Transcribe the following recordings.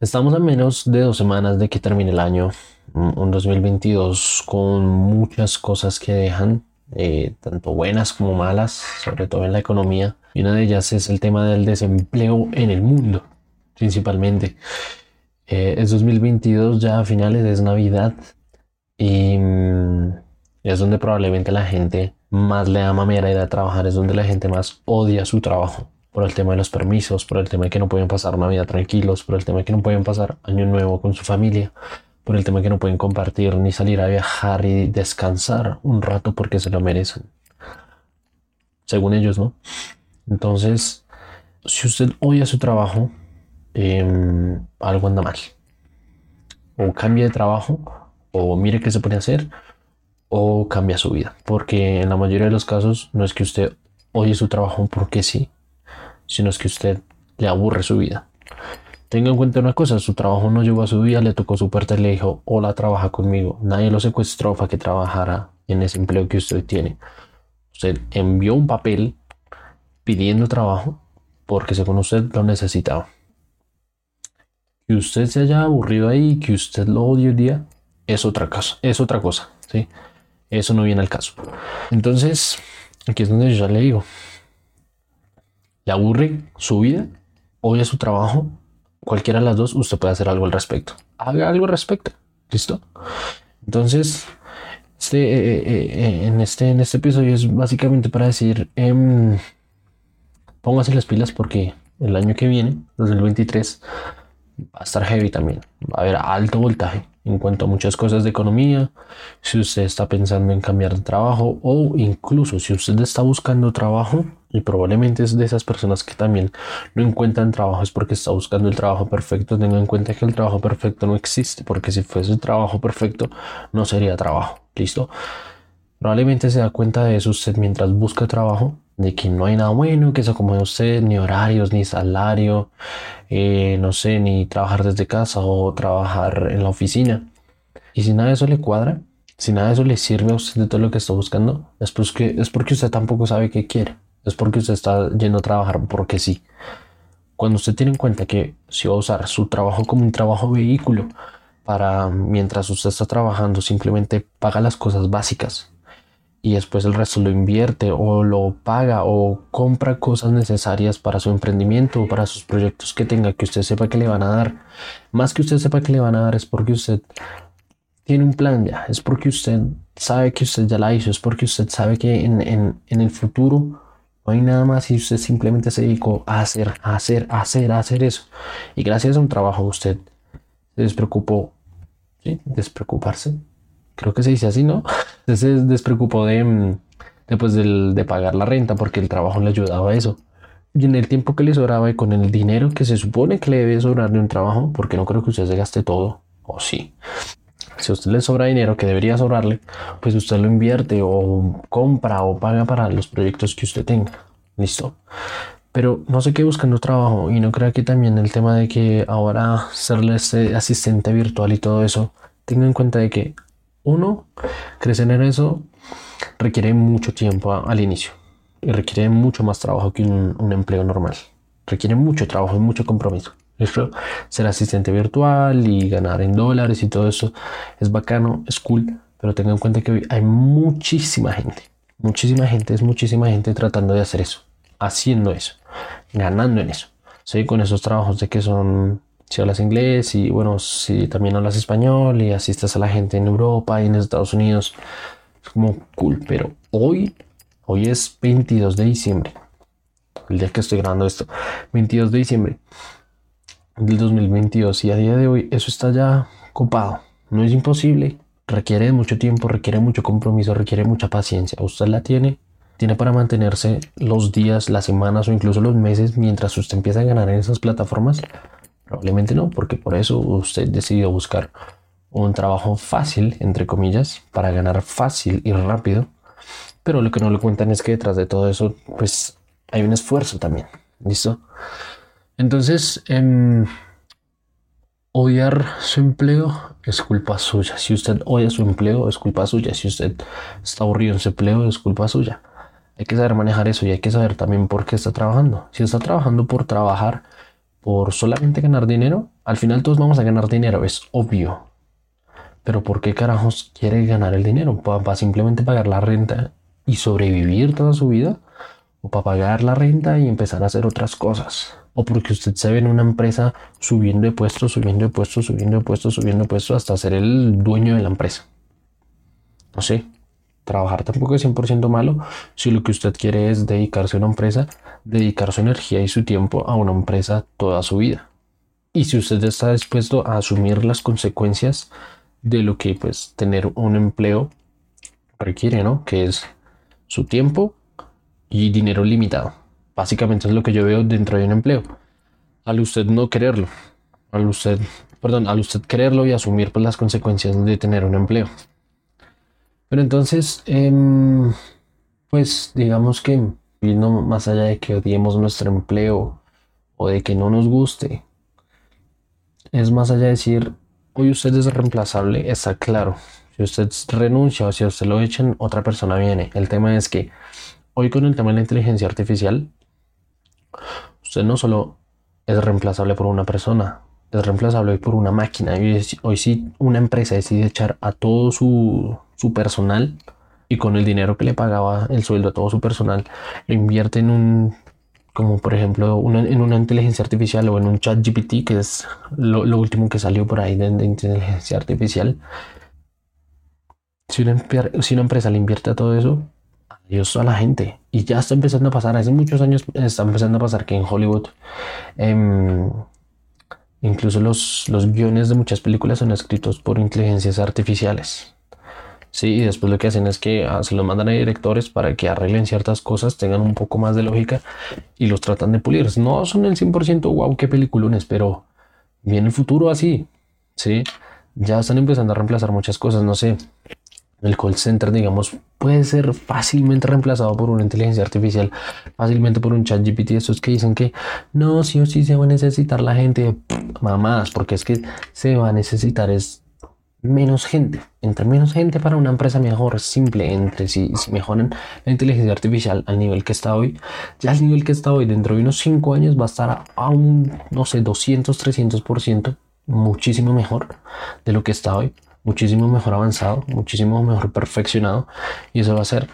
Estamos a menos de dos semanas de que termine el año, un 2022 con muchas cosas que dejan, eh, tanto buenas como malas, sobre todo en la economía. Y una de ellas es el tema del desempleo en el mundo, principalmente. Eh, es 2022, ya a finales es Navidad y mm, es donde probablemente la gente más le da mamera ir a trabajar, es donde la gente más odia su trabajo por el tema de los permisos, por el tema de que no pueden pasar Navidad tranquilos, por el tema de que no pueden pasar Año Nuevo con su familia, por el tema de que no pueden compartir ni salir a viajar y descansar un rato porque se lo merecen. Según ellos, ¿no? Entonces, si usted odia su trabajo, em, algo anda mal. O cambia de trabajo, o mire qué se puede hacer, o cambia su vida. Porque en la mayoría de los casos no es que usted odie su trabajo porque sí, sino es que usted le aburre su vida. Tenga en cuenta una cosa, su trabajo no llegó a su vida, le tocó su y le dijo, hola, trabaja conmigo. Nadie lo secuestró para que trabajara en ese empleo que usted tiene. Usted envió un papel pidiendo trabajo porque según usted lo necesitaba. Que usted se haya aburrido ahí, que usted lo odie el día, es otra cosa, es otra cosa, ¿sí? Eso no viene al caso. Entonces, aquí es donde yo ya le digo, le aburre su vida, odia su trabajo, cualquiera de las dos, usted puede hacer algo al respecto. Haga algo al respecto. ¿Listo? Entonces, este, eh, eh, eh, en, este, en este episodio es básicamente para decir, em, póngase las pilas porque el año que viene, 2023, va a estar heavy también. Va a haber alto voltaje en cuanto a muchas cosas de economía. Si usted está pensando en cambiar de trabajo o incluso si usted está buscando trabajo, y probablemente es de esas personas que también no encuentran trabajo es porque está buscando el trabajo perfecto. Tenga en cuenta que el trabajo perfecto no existe, porque si fuese el trabajo perfecto no sería trabajo. ¿Listo? Probablemente se da cuenta de eso usted mientras busca trabajo, de que no hay nada bueno que se acomode a usted, ni horarios, ni salario, eh, no sé, ni trabajar desde casa o trabajar en la oficina. Y si nada de eso le cuadra, si nada de eso le sirve a usted de todo lo que está buscando, es porque, es porque usted tampoco sabe qué quiere es porque usted está yendo a trabajar porque sí. Cuando usted tiene en cuenta que si va a usar su trabajo como un trabajo vehículo para mientras usted está trabajando simplemente paga las cosas básicas y después el resto lo invierte o lo paga o compra cosas necesarias para su emprendimiento o para sus proyectos que tenga que usted sepa que le van a dar. Más que usted sepa que le van a dar es porque usted tiene un plan ya, es porque usted sabe que usted ya la hizo, es porque usted sabe que en, en, en el futuro no hay nada más y usted simplemente se dedicó a hacer, a hacer, a hacer, a hacer eso. Y gracias a un trabajo usted se despreocupó, ¿sí? Despreocuparse. Creo que se dice así, ¿no? Se despreocupó de, mm, de, de pagar la renta porque el trabajo le ayudaba a eso. Y en el tiempo que le sobraba y con el dinero que se supone que le debe sobrar de un trabajo, porque no creo que usted se gaste todo, o sí. Si a usted le sobra dinero que debería sobrarle, pues usted lo invierte o compra o paga para los proyectos que usted tenga. Listo. Pero no sé qué buscando trabajo y no creo que también el tema de que ahora serle asistente virtual y todo eso, tenga en cuenta de que uno, crecer en eso requiere mucho tiempo al inicio y requiere mucho más trabajo que un empleo normal. Requiere mucho trabajo y mucho compromiso. Ser asistente virtual y ganar en dólares y todo eso es bacano, es cool, pero tengan en cuenta que hay muchísima gente, muchísima gente, es muchísima gente tratando de hacer eso, haciendo eso, ganando en eso. ¿sí? Con esos trabajos de que son, si hablas inglés y bueno, si también hablas español y asistes a la gente en Europa y en Estados Unidos, es como cool, pero hoy, hoy es 22 de diciembre, el día que estoy grabando esto, 22 de diciembre del 2022 y a día de hoy eso está ya copado. No es imposible, requiere mucho tiempo, requiere mucho compromiso, requiere mucha paciencia. Usted la tiene, tiene para mantenerse los días, las semanas o incluso los meses mientras usted empieza a ganar en esas plataformas. Probablemente no, porque por eso usted decidió buscar un trabajo fácil, entre comillas, para ganar fácil y rápido. Pero lo que no le cuentan es que detrás de todo eso, pues hay un esfuerzo también. ¿Listo? Entonces, em, odiar su empleo es culpa suya. Si usted odia su empleo, es culpa suya. Si usted está aburrido en su empleo, es culpa suya. Hay que saber manejar eso y hay que saber también por qué está trabajando. Si está trabajando por trabajar, por solamente ganar dinero, Al final todos vamos a ganar dinero, es obvio. Pero ¿por qué carajos quiere ganar el dinero? ¿Para simplemente pagar la renta y sobrevivir toda su vida? ¿O para pagar la renta y empezar a hacer otras cosas? ¿O porque usted se ve en una empresa subiendo de puestos, subiendo de puestos, subiendo de puestos, subiendo de puestos hasta ser el dueño de la empresa? No sé, trabajar tampoco es 100% malo si lo que usted quiere es dedicarse a una empresa, dedicar su energía y su tiempo a una empresa toda su vida. Y si usted está dispuesto a asumir las consecuencias de lo que pues tener un empleo requiere, ¿no? Que es su tiempo y dinero limitado. Básicamente es lo que yo veo dentro de un empleo. Al usted no quererlo, al usted, perdón, al usted quererlo y asumir pues, las consecuencias de tener un empleo. Pero entonces, em, pues digamos que no más allá de que odiemos nuestro empleo o de que no nos guste, es más allá de decir, hoy usted es reemplazable, está claro. Si usted renuncia o si usted lo echan, otra persona viene. El tema es que hoy con el tema de la inteligencia artificial, usted no solo es reemplazable por una persona, es reemplazable hoy por una máquina. Hoy, hoy si una empresa decide echar a todo su su personal y con el dinero que le pagaba el sueldo a todo su personal, lo invierte en un, como por ejemplo, en una inteligencia artificial o en un chat GPT, que es lo, último que salió por ahí de, inteligencia artificial. Si una, si una, empresa le invierte a todo eso, adiós a la gente. Y ya está empezando a pasar, hace muchos años está empezando a pasar que en Hollywood, em, incluso los, los guiones de muchas películas son escritos por inteligencias artificiales. Sí, y después lo que hacen es que ah, se los mandan a directores para que arreglen ciertas cosas, tengan un poco más de lógica y los tratan de pulir. No son el 100% wow, qué peliculones, pero viene el futuro así. Sí, ya están empezando a reemplazar muchas cosas. No sé, el call center, digamos, puede ser fácilmente reemplazado por una inteligencia artificial, fácilmente por un chat GPT. Esos que dicen que no, sí o sí se va a necesitar la gente, mamadas, porque es que se va a necesitar es menos gente. Entre menos gente para una empresa mejor, simple. Entre si, si mejoran la inteligencia artificial al nivel que está hoy, ya al nivel que está hoy, dentro de unos 5 años va a estar a, un, no sé, 200, 300%, muchísimo mejor de lo que está hoy. Muchísimo mejor avanzado, muchísimo mejor perfeccionado. Y eso va a hacer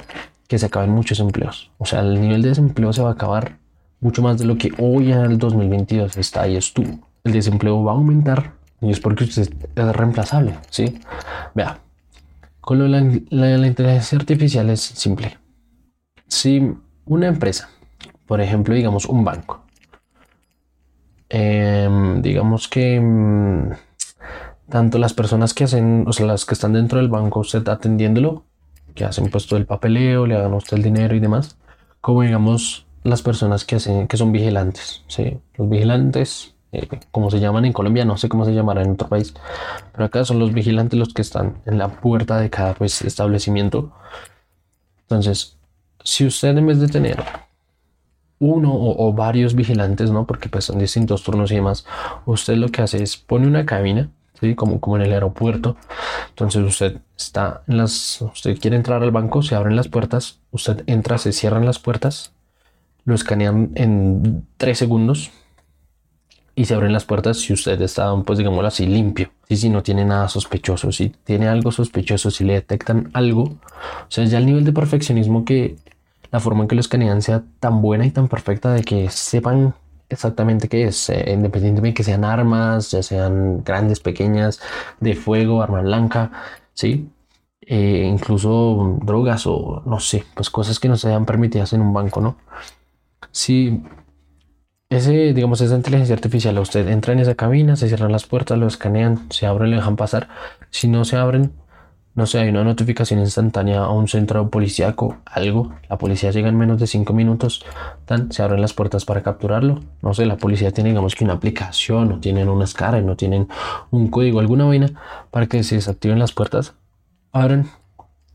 que se acaben muchos empleos. O sea, el nivel de desempleo se va a acabar mucho más de lo que hoy en el 2022 está y estuvo. El desempleo va a aumentar y es porque usted es reemplazable, ¿sí? Vea, con lo de la, inteligencia artificial es simple. Si una empresa, por ejemplo, digamos un banco, em, digamos que mm, tanto las personas que hacen, o sea, las que están dentro del banco, usted atendiéndolo, que hacen pues todo el papeleo, le hagan a usted el dinero y demás, como digamos las personas que hacen, que son vigilantes, ¿sí? Los vigilantes eh, como se llaman en Colombia, no sé cómo se llamará en otro país, pero acá son los vigilantes los que están en la puerta de cada pues, establecimiento. Entonces, si usted en vez de tener uno o, varios vigilantes, ¿no? Porque pues son distintos turnos y demás, usted lo que hace es pone una cabina, ¿sí? Como, como en el aeropuerto. Entonces usted está en las, usted quiere entrar al banco, se abren las puertas, usted entra, se cierran las puertas, lo escanean en tres segundos, y se abren las puertas si usted está, pues digámoslo así, limpio. Y si no tiene nada sospechoso, si tiene algo sospechoso, si le detectan algo, o sea, ya el nivel de perfeccionismo que la forma en que lo escanean sea tan buena y tan perfecta de que sepan exactamente qué es, eh, independientemente de que sean armas, ya sean grandes, pequeñas, de fuego, arma blanca, ¿sí? Eh, incluso drogas o no sé, pues cosas que no sean permitidas en un banco, ¿no? Si ese, digamos, esa inteligencia artificial, usted entra en esa cabina, se cierran las puertas, lo escanean, se abren, le dejan pasar. Si no se abren, no sé, hay una notificación instantánea a un centro policíaco, algo. La policía llega en menos de 5 minutos, tan, se abren las puertas para capturarlo. No sé, la policía tiene, digamos que una aplicación, o tienen una escala, no tienen un código, alguna vaina para que se desactiven las puertas, abren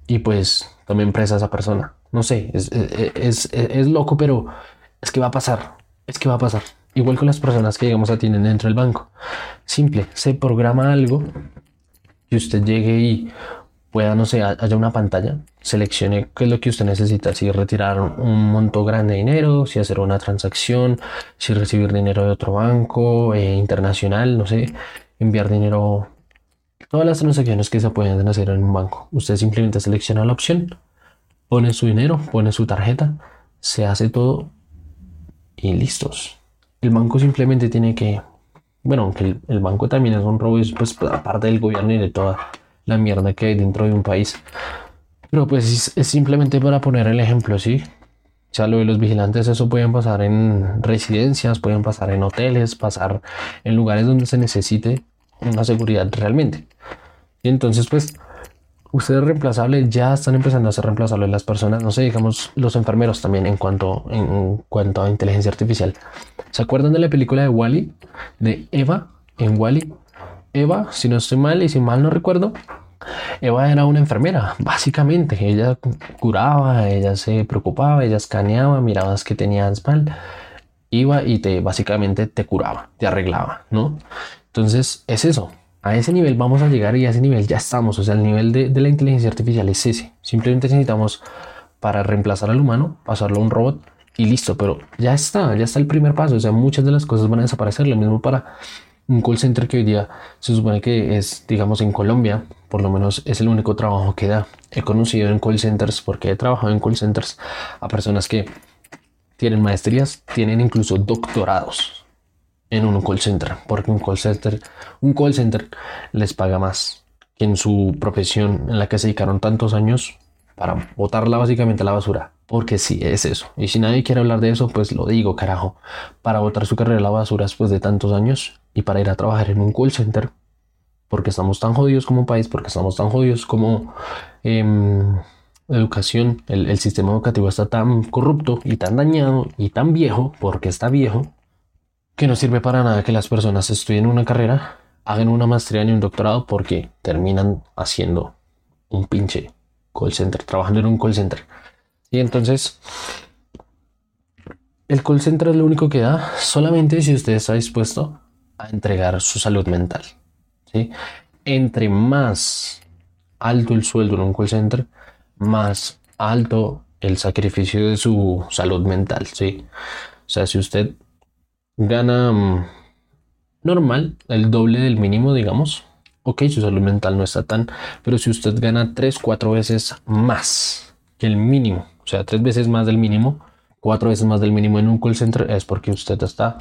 y pues tomen presa a esa persona. No sé, es, es, es loco, pero es que va a pasar es que va a pasar. Igual con las personas que digamos atienden dentro del banco. Simple, se programa algo y usted llegue y pueda, no sé, haya una pantalla, seleccione qué es lo que usted necesita, si retirar un monto grande de dinero, si hacer una transacción, si recibir dinero de otro banco eh, internacional, no sé, enviar dinero, todas las transacciones que se pueden hacer en un banco. Usted simplemente selecciona la opción, pone su dinero, pone su tarjeta, se hace todo y listos. El banco simplemente tiene que, bueno, aunque el, banco también es un robo, pues aparte del gobierno y de toda la mierda que hay dentro de un país. Pero pues es, simplemente para poner el ejemplo, ¿sí? O lo de los vigilantes, eso pueden pasar en residencias, pueden pasar en hoteles, pasar en lugares donde se necesite una seguridad realmente. Y entonces, pues, ustedes reemplazables ya están empezando a ser reemplazables las personas, no sé, digamos, los enfermeros también en cuanto, en cuanto a inteligencia artificial. ¿Se acuerdan de la película de Wally? De Eva en Wally. Eva, si no estoy mal y si mal no recuerdo, Eva era una enfermera, básicamente. Ella curaba, ella se preocupaba, ella escaneaba, mirabas que tenías mal, iba y te básicamente te curaba, te arreglaba, ¿no? Entonces es eso. A ese nivel vamos a llegar y a ese nivel ya estamos. O sea, el nivel de, de la inteligencia artificial es ese. Simplemente necesitamos para reemplazar al humano, pasarlo a un robot y listo. Pero ya está, ya está el primer paso. O sea, muchas de las cosas van a desaparecer. Lo mismo para un call center que hoy día se supone que es, digamos, en Colombia, por lo menos es el único trabajo que da. He conocido en call centers, porque he trabajado en call centers, a personas que tienen maestrías, tienen incluso doctorados en un call center, porque un call center, un call center les paga más que en su profesión en la que se dedicaron tantos años para botarla básicamente a la basura. Porque sí, es eso. Y si nadie quiere hablar de eso, pues lo digo, carajo. Para botar su carrera a la basura después de tantos años y para ir a trabajar en un call center, porque estamos tan jodidos como país, porque estamos tan jodidos como em, educación, el, el sistema educativo está tan corrupto y tan dañado y tan viejo, porque está viejo, que no sirve para nada que las personas estudien una carrera, hagan una maestría ni un doctorado, porque terminan haciendo un pinche call center, trabajando en un call center. Y entonces, el call center es lo único que da solamente si usted está dispuesto a entregar su salud mental. ¿sí? Entre más alto el sueldo en un call center, más alto el sacrificio de su salud mental. ¿sí? O sea, si usted gana mm, normal, el doble del mínimo, digamos, ok, su salud mental no está tan, pero si usted gana 3, 4 veces más que el mínimo, o sea, 3 veces más del mínimo, 4 veces más del mínimo en un call center, es porque usted está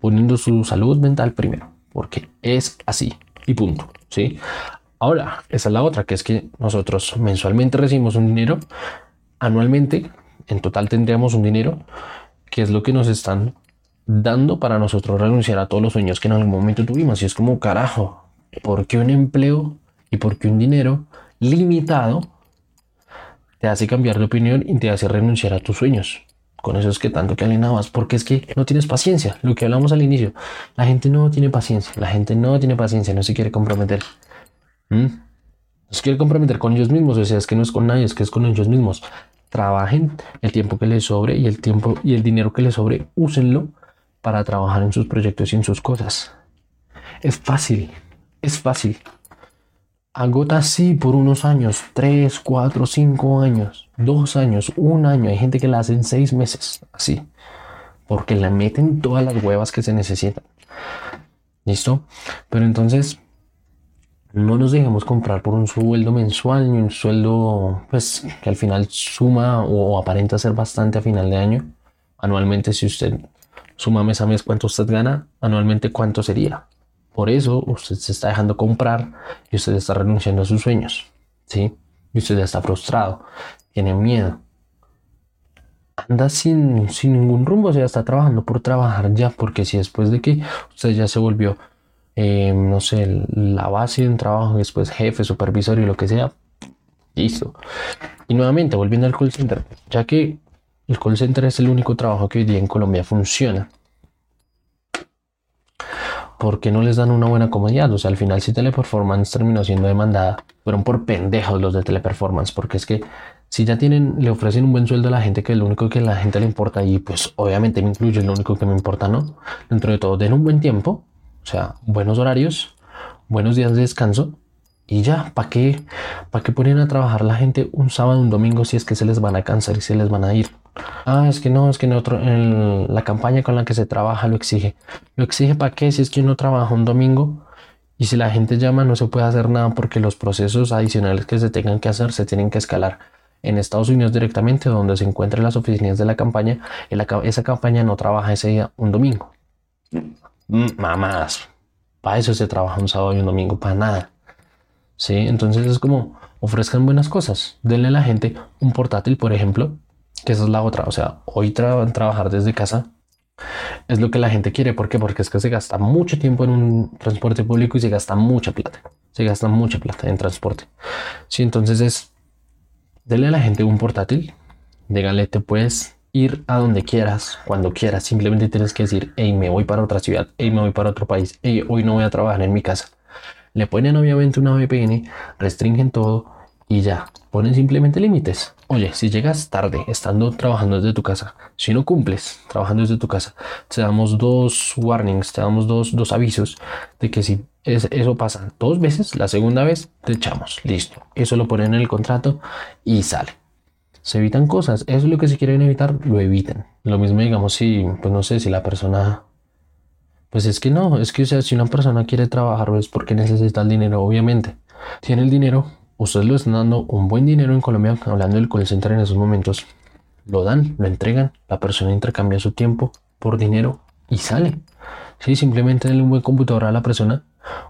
poniendo su salud mental primero, porque es así y punto, ¿sí? Ahora, esa es la otra, que es que nosotros mensualmente recibimos un dinero, anualmente, en total tendríamos un dinero, que es lo que nos están dando para nosotros renunciar a todos los sueños que en algún momento tuvimos. Y es como, carajo, porque un empleo y porque un dinero limitado te hace cambiar de opinión y te hace renunciar a tus sueños. Con eso es que tanto que alienabas, porque es que no tienes paciencia. Lo que hablamos al inicio, la gente no tiene paciencia, la gente no tiene paciencia, no se quiere comprometer. ¿Mm? No se quiere comprometer con ellos mismos, o sea, es que no es con nadie, es que es con ellos mismos. Trabajen el tiempo que les sobre y el tiempo y el dinero que les sobre, úsenlo para trabajar en sus proyectos y en sus cosas. Es fácil, es fácil. Agota así por unos años, 3, 4, 5 años, 2 años, un año. Hay gente que la hace en 6 meses, así. Porque le meten todas las huevas que se necesitan. ¿Listo? Pero entonces, no nos dejemos comprar por un sueldo mensual ni un sueldo, pues, que al final suma o, aparenta ser bastante a final de año. Anualmente, si usted suma mes a mes cuánto usted gana, anualmente cuánto sería. Por eso usted se está dejando comprar y usted está renunciando a sus sueños. ¿sí? Y usted ya está frustrado, tiene miedo. Anda sin, sin ningún rumbo, o sea, está trabajando por trabajar ya, porque si después de que usted ya se volvió, eh, no sé, la base de un trabajo, después jefe, supervisor y lo que sea, listo. Y nuevamente, volviendo al call center, ya que el call center es el único trabajo que hoy día en Colombia funciona ¿por qué no les dan una buena comodidad? O sea, al final si Teleperformance terminó siendo demandada, fueron por pendejos los de Teleperformance, porque es que si ya tienen, le ofrecen un buen sueldo a la gente, que es lo único que a la gente le importa, y pues obviamente me incluye, es lo único que me importa, ¿no? Dentro de todo, den un buen tiempo, o sea, buenos horarios, buenos días de descanso, Y ya, ¿para qué, ¿para qué ponen a trabajar la gente un sábado, un domingo si es que se les van a cansar y se les van a ir? Ah, es que no, es que en otro, en la campaña con la que se trabaja lo exige. ¿Lo exige para qué? Si es que uno trabaja un domingo y si la gente llama no se puede hacer nada porque los procesos adicionales que se tengan que hacer se tienen que escalar en Estados Unidos directamente donde se encuentran las oficinas de la campaña. esa campaña no trabaja ese día un domingo. Mm, mamás, para eso se trabaja un sábado y un domingo, para nada. ¿Sí? Entonces es como ofrezcan buenas cosas. Denle a la gente un portátil, por ejemplo, que esa es la otra. O sea, hoy trabajar desde casa es lo que la gente quiere. ¿Por qué? Porque es que se gasta mucho tiempo en un transporte público y se gasta mucha plata. Se gasta mucha plata en transporte. Sí, entonces es, denle a la gente un portátil. Díganle, te puedes ir a donde quieras, cuando quieras. Simplemente tienes que decir, hey, me voy para otra ciudad, hey, me voy para otro país, hey, hoy no voy a trabajar en mi casa. Le ponen obviamente una VPN, restringen todo y ya, ponen simplemente límites. Oye, si llegas tarde estando trabajando desde tu casa, si no cumples trabajando desde tu casa, te damos dos warnings, te damos dos, dos avisos de que si eso pasa dos veces, la segunda vez te echamos, listo. Eso lo ponen en el contrato y sale. Se evitan cosas, eso es lo que se quieren evitar, lo eviten. Lo mismo digamos si, pues no sé, si la persona pues es que no, es que o sea, si una persona quiere trabajar es porque necesita el dinero, obviamente. Tiene el dinero, ustedes lo están dando un buen dinero en Colombia, hablando del call center en esos momentos. Lo dan, lo entregan, la persona intercambia su tiempo por dinero y sale. Sí, simplemente denle un buen computador a la persona,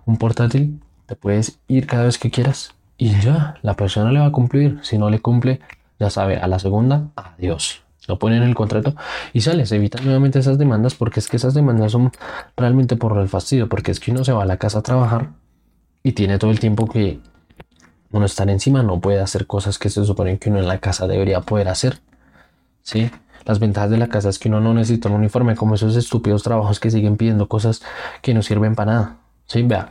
un portátil, te puedes ir cada vez que quieras y ya, la persona le va a cumplir. Si no le cumple, ya sabe, a la segunda, adiós lo ponen en el contrato y sale, se evitan nuevamente esas demandas porque es que esas demandas son realmente por el fastidio, porque es que uno se va a la casa a trabajar y tiene todo el tiempo que uno estar encima, no puede hacer cosas que se supone que uno en la casa debería poder hacer. ¿sí? Las ventajas de la casa es que uno no necesita un uniforme, como esos estúpidos trabajos que siguen pidiendo cosas que no sirven para nada. ¿sí? Vea,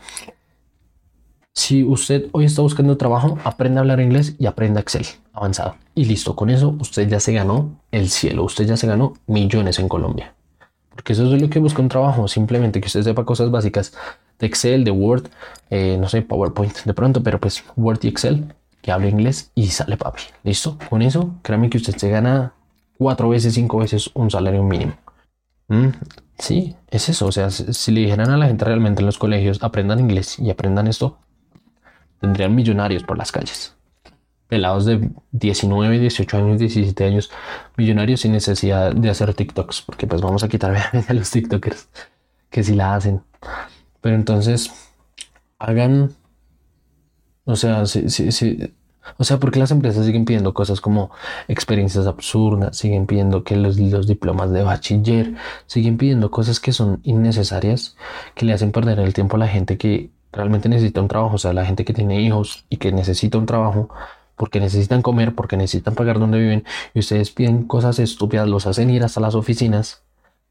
si usted hoy está buscando trabajo, aprenda a hablar inglés y aprenda Excel avanzado. Y listo, con eso usted ya se ganó el cielo, usted ya se ganó millones en Colombia. Porque eso es lo que busca un trabajo, simplemente que usted sepa cosas básicas Excel, de Word, eh, no sé, PowerPoint de pronto, pero pues Word y Excel, que hable inglés y sale papi. Listo, con eso, créame que usted se gana cuatro veces, cinco veces un salario mínimo. Mm, sí, es eso. O sea, si le dijeran a la gente realmente en los colegios, aprendan inglés y aprendan esto, tendrían millonarios por las calles. Pelados de 19, 18 años, 17 años, millonarios sin necesidad de hacer TikToks, porque pues vamos a quitar a los TikTokers que si la hacen. Pero entonces, hagan, o sea, sí, sí, sí, o sea, porque las empresas siguen pidiendo cosas como experiencias absurdas, siguen pidiendo que los, los, diplomas de bachiller, siguen pidiendo cosas que son innecesarias, que le hacen perder el tiempo a la gente que realmente necesita un trabajo, o sea, la gente que tiene hijos y que necesita un trabajo porque necesitan comer, porque necesitan pagar donde viven, y ustedes piden cosas estúpidas, los hacen ir hasta las oficinas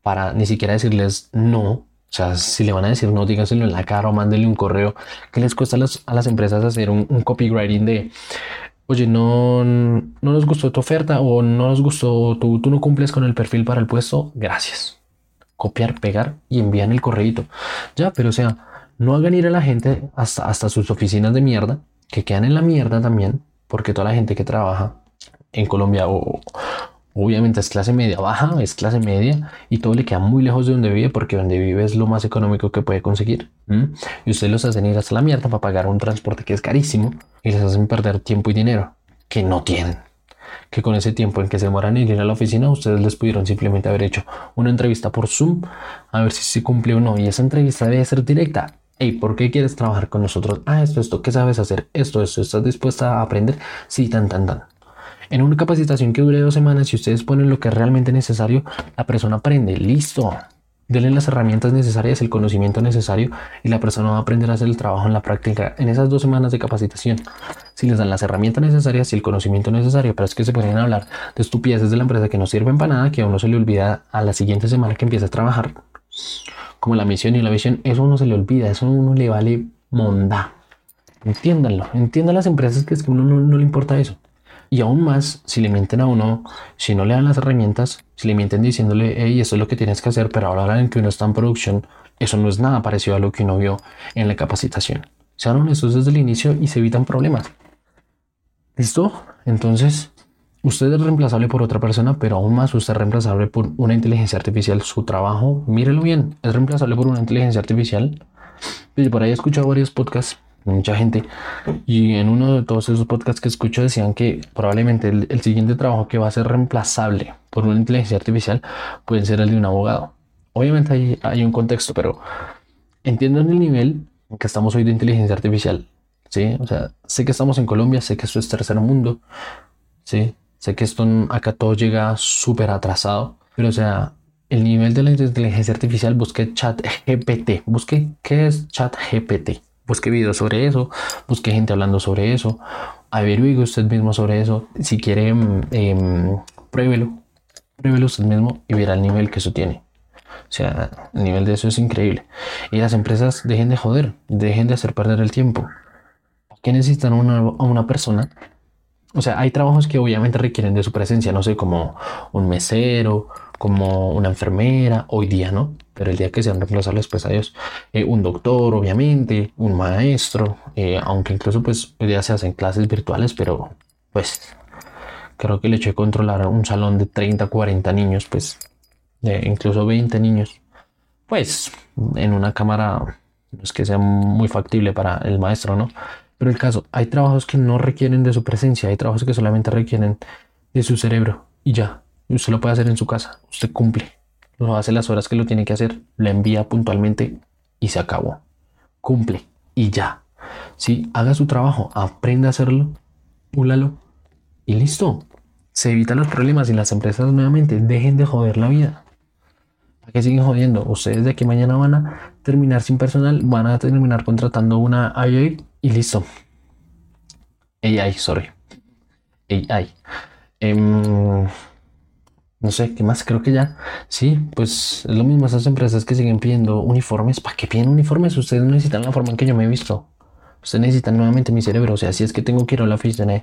para ni siquiera decirles no. O sea, si le van a decir no, díganselo en la cara o mándenle un correo. que les cuesta a las, a las empresas hacer un, copywriting de, oye, no, no nos gustó tu oferta o no nos gustó, tú, tú no cumples con el perfil para el puesto? Gracias. Copiar, pegar y envían el correito. Ya, pero o sea, no hagan ir a la gente hasta, hasta sus oficinas de mierda, que quedan en la mierda también, porque toda la gente que trabaja en Colombia o, obviamente es clase media baja, es clase media y todo le queda muy lejos de donde vive porque donde vive es lo más económico que puede conseguir. Y ustedes los hacen ir hasta la mierda para pagar un transporte que es carísimo y les hacen perder tiempo y dinero que no tienen. Que con ese tiempo en que se demoran en ir a la oficina, ustedes les pudieron simplemente haber hecho una entrevista por Zoom a ver si se cumple o no. Y esa entrevista debe ser directa hey, ¿por qué quieres trabajar con nosotros? Ah, esto, esto, ¿qué sabes hacer? Esto, esto, ¿estás dispuesta a aprender? Sí, tan, tan, tan. En una capacitación que dure dos semanas, si ustedes ponen lo que es realmente necesario, la persona aprende. Listo. Denle las herramientas necesarias, el conocimiento necesario y la persona va a aprender a hacer el trabajo en la práctica en esas dos semanas de capacitación. Si les dan las herramientas necesarias y el conocimiento necesario, pero es que se pueden hablar de estupideces de la empresa que no sirven para nada, que a uno se le olvida a la siguiente semana que empieza a trabajar como la misión y la visión, eso uno se le olvida, eso a uno le vale monda. Entiéndanlo, entiendan las empresas que es que a uno no, le importa eso. Y aún más, si le mienten a uno, si no le dan las herramientas, si le mienten diciéndole, hey, eso es lo que tienes que hacer, pero ahora en que uno está en producción, eso no es nada parecido a lo que uno vio en la capacitación. Sean honestos desde el inicio y se evitan problemas. ¿Listo? Entonces, usted es reemplazable por otra persona, pero aún más usted es reemplazable por una inteligencia artificial. Su trabajo, mírelo bien, es reemplazable por una inteligencia artificial. Y por ahí he escuchado varios podcasts mucha gente. Y en uno de todos esos podcasts que escucho decían que probablemente el, siguiente trabajo que va a ser reemplazable por una inteligencia artificial puede ser el de un abogado. Obviamente hay, hay un contexto, pero entiendan el nivel en que estamos hoy de inteligencia artificial. Sí, o sea, sé que estamos en Colombia, sé que esto es tercer mundo, sí, sé que esto acá todo llega súper atrasado, pero o sea, el nivel de la inteligencia artificial, busque chat GPT, busque qué es chat GPT busque videos sobre eso, busque gente hablando sobre eso, averigüe usted mismo sobre eso. Si quiere, eh, pruébelo, pruébelo usted mismo y verá el nivel que eso tiene. O sea, el nivel de eso es increíble. Y las empresas dejen de joder, dejen de hacer perder el tiempo. ¿Qué necesitan una, a una persona? O sea, hay trabajos que obviamente requieren de su presencia, no sé, como un mesero, como una enfermera, hoy día no, pero el día que sean reemplazables, pues adiós, eh, un doctor, obviamente, un maestro, eh, aunque incluso pues día se hacen clases virtuales, pero pues creo que el hecho de controlar un salón de 30, 40 niños, pues incluso 20 niños, pues en una cámara no es que sea muy factible para el maestro, ¿no? Pero el caso, hay trabajos que no requieren de su presencia, hay trabajos que solamente requieren de su cerebro y ya, Usted lo puede hacer en su casa. Usted cumple. Lo hace las horas que lo tiene que hacer. Le envía puntualmente y se acabó. Cumple y ya. Sí, haga su trabajo. Aprenda a hacerlo. Púlalo y listo. Se evitan los problemas y las empresas nuevamente dejen de joder la vida. ¿Para qué siguen jodiendo? Ustedes de aquí mañana van a terminar sin personal, van a terminar contratando una AI y listo. AI, sorry. AI. Eh, no sé, ¿qué más? Creo que ya. Sí, pues es lo mismo esas empresas que siguen pidiendo uniformes. ¿Para qué piden uniformes? Ustedes necesitan la forma en que yo me he visto. Ustedes necesitan nuevamente mi cerebro. O sea, si es que tengo que ir a la oficina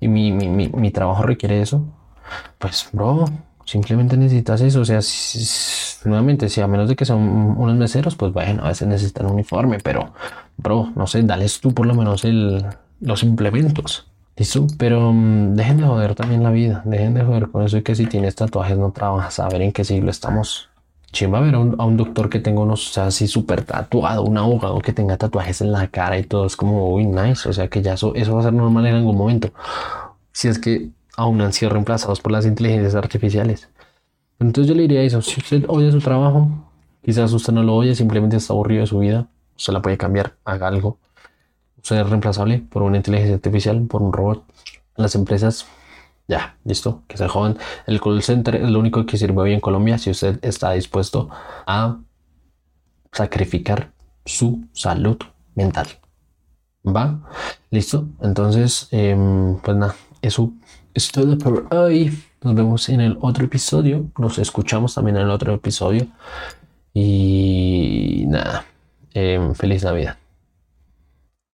y mi, mi, mi, trabajo requiere eso, pues, bro, simplemente necesitas eso. O sea, nuevamente, si a menos de que son unos meseros, pues bueno, a veces necesitan un uniforme, pero, bro, no sé, dales tú por lo menos el, los implementos. Listo, pero mm, dejen de joder también la vida, dejen de joder con eso y que si tienes tatuajes no trabajas, a ver en qué siglo estamos. Chimba ver a un, a un doctor que tenga unos, o sea, así súper tatuado, un abogado que tenga tatuajes en la cara y todo, es como, uy, nice, o sea que ya eso, eso va a ser normal en algún momento. Si es que aún han sido reemplazados por las inteligencias artificiales. Entonces yo le diría eso, si usted odia su trabajo, quizás usted no lo oye, simplemente está aburrido de su vida, usted la puede cambiar, haga algo ser reemplazable por una inteligencia artificial, por un robot. Las empresas, ya, listo, que se jodan. El call center es lo único que sirve hoy en Colombia si usted está dispuesto a sacrificar su salud mental. ¿Va? ¿Listo? Entonces, em, pues nada, eso es todo por hoy. Nos vemos en el otro episodio. Nos escuchamos también en el otro episodio. Y nada, em, feliz Navidad.